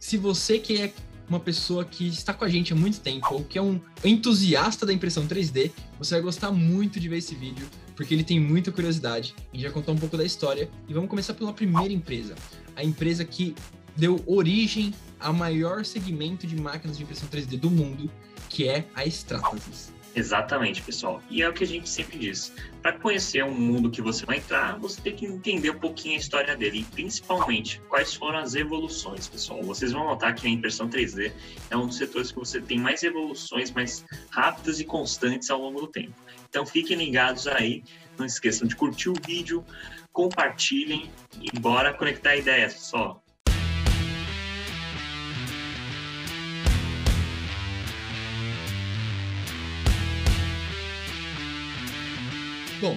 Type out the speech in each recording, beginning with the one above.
se você que é uma pessoa que está com a gente há muito tempo ou que é um entusiasta da impressão 3D, você vai gostar muito de ver esse vídeo, porque ele tem muita curiosidade. A gente vai contar um pouco da história e vamos começar pela primeira empresa, a empresa que deu origem ao maior segmento de máquinas de impressão 3D do mundo, que é a Stratasys. Exatamente, pessoal. E é o que a gente sempre diz. Para conhecer um mundo que você vai entrar, você tem que entender um pouquinho a história dele e principalmente quais foram as evoluções, pessoal. Vocês vão notar que a impressão 3D é um dos setores que você tem mais evoluções mais rápidas e constantes ao longo do tempo. Então fiquem ligados aí, não esqueçam de curtir o vídeo, compartilhem e bora conectar ideias, pessoal. Bom,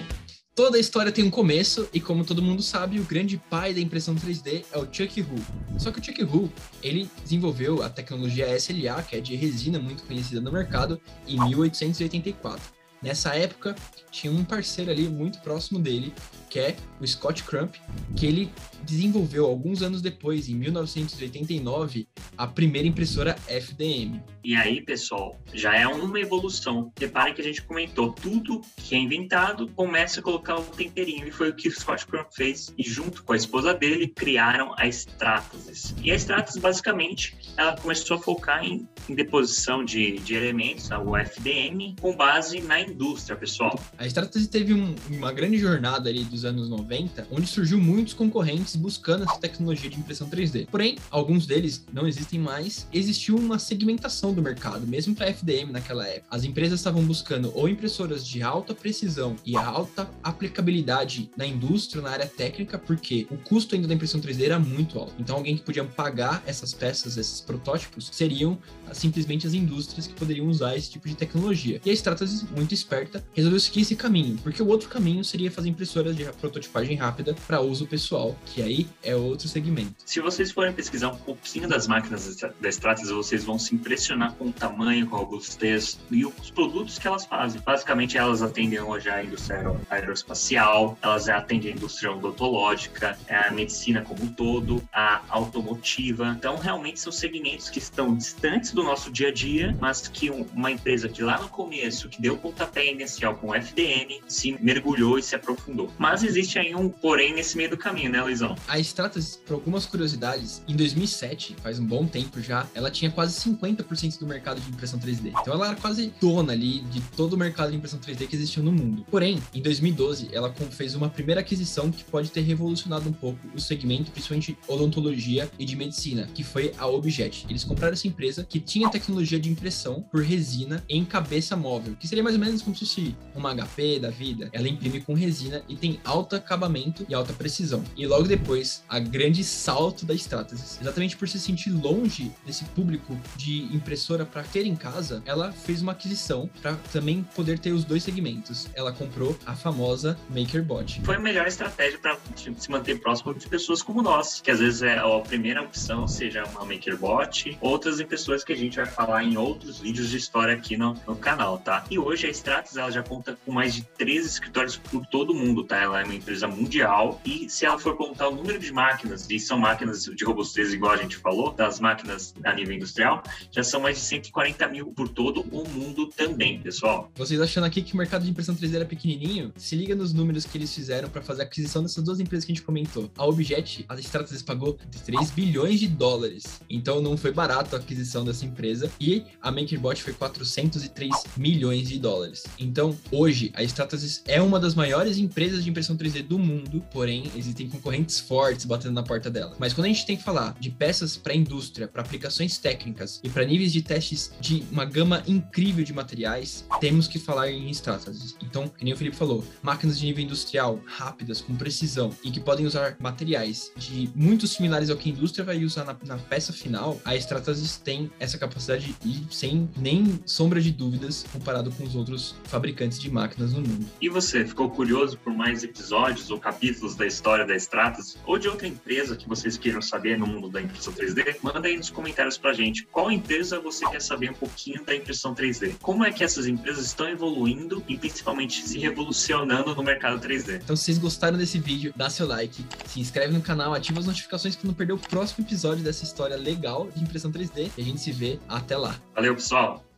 toda a história tem um começo e como todo mundo sabe, o grande pai da impressão 3D é o Chuck Hu. Só que o Chuck Hu, ele desenvolveu a tecnologia SLA, que é de resina muito conhecida no mercado, em 1884. Nessa época, tinha um parceiro ali muito próximo dele, que é o Scott Crump, que ele desenvolveu alguns anos depois, em 1989, a primeira impressora FDM. E aí, pessoal, já é uma evolução. Reparem que a gente comentou, tudo que é inventado começa a colocar um temperinho, e foi o que o Scott Crump fez. E junto com a esposa dele, criaram a Stratasys. E a Stratasys, basicamente, ela começou a focar em, em deposição de, de elementos, o FDM, com base na indústria, pessoal. A Stratasys teve um, uma grande jornada ali dos anos 90, onde surgiu muitos concorrentes buscando essa tecnologia de impressão 3D. Porém, alguns deles não existem mais. Existiu uma segmentação do mercado, mesmo para FDM naquela época. As empresas estavam buscando ou impressoras de alta precisão e alta aplicabilidade na indústria, na área técnica, porque o custo ainda da impressão 3D era muito alto. Então, alguém que podia pagar essas peças, esses protótipos, seriam simplesmente as indústrias que poderiam usar esse tipo de tecnologia. E a Stratasys, muito esperta, resolveu seguir esse caminho, porque o outro caminho seria fazer impressoras de prototipagem rápida para uso pessoal, que aí é outro segmento. Se vocês forem pesquisar um pouquinho das máquinas da Stratasys, vocês vão se impressionar com o tamanho, com a robustez e os produtos que elas fazem. Basicamente, elas atendem hoje a indústria aeroespacial, elas atendem a indústria odontológica, a medicina como um todo, a automotiva. Então, realmente são segmentos que estão distantes do nosso dia a dia, mas que uma empresa que lá no começo, que deu o inicial com o FDM, se mergulhou e se aprofundou. Mas existe aí um porém nesse meio do caminho, né, Luizão? A Stratas, por algumas curiosidades, em 2007, faz um bom tempo já, ela tinha quase 50% do mercado de impressão 3D. Então ela era quase dona ali de todo o mercado de impressão 3D que existia no mundo. Porém, em 2012, ela fez uma primeira aquisição que pode ter revolucionado um pouco o segmento, principalmente odontologia e de medicina, que foi a Objet. Eles compraram essa empresa que tinha tecnologia de impressão por resina em cabeça móvel, que seria mais ou menos como se fosse uma HP da vida. Ela imprime com resina e tem alto acabamento e alta precisão. E logo depois, a grande salto da Stratasys. Exatamente por se sentir longe desse público de impressora para ter em casa, ela fez uma aquisição para também poder ter os dois segmentos. Ela comprou a famosa MakerBot. Foi a melhor estratégia para se manter próximo de pessoas como nós, que às vezes é a primeira opção, seja uma MakerBot, outras impressoras que a gente vai falar em outros vídeos de história aqui no, no canal, tá? E hoje a Stratasys ela já conta com mais de 13 escritórios por todo o mundo, tá? Ela é uma empresa mundial e se ela for contar o número de máquinas, e são máquinas de robustez igual a gente falou, das máquinas a nível industrial, já são mais de 140 mil por todo o mundo também, pessoal. Vocês achando aqui que o mercado de impressão 3D era pequenininho? Se liga nos números que eles fizeram para fazer a aquisição dessas duas empresas que a gente comentou. A Objet, a Stratasys pagou 3 bilhões de dólares. Então não foi barato a aquisição dessa empresa e a MakerBot foi 403 milhões de dólares. Então, hoje a Stratasys é uma das maiores empresas de impressão 3D do mundo, porém existem concorrentes fortes batendo na porta dela. Mas quando a gente tem que falar de peças para indústria, para aplicações técnicas e para níveis de testes de uma gama incrível de materiais, temos que falar em Stratasys. Então, como o Felipe falou, máquinas de nível industrial, rápidas, com precisão e que podem usar materiais de muito similares ao que a indústria vai usar na, na peça final, a Stratasys tem essa capacidade e sem nem sombra de dúvidas comparado com os outros outros fabricantes de máquinas no mundo. E você, ficou curioso por mais episódios ou capítulos da história da Stratas ou de outra empresa que vocês queiram saber no mundo da impressão 3D? Manda aí nos comentários pra gente qual empresa você quer saber um pouquinho da impressão 3D. Como é que essas empresas estão evoluindo e principalmente se revolucionando no mercado 3D? Então, se vocês gostaram desse vídeo, dá seu like, se inscreve no canal, ativa as notificações para não perder o próximo episódio dessa história legal de impressão 3D e a gente se vê até lá. Valeu, pessoal!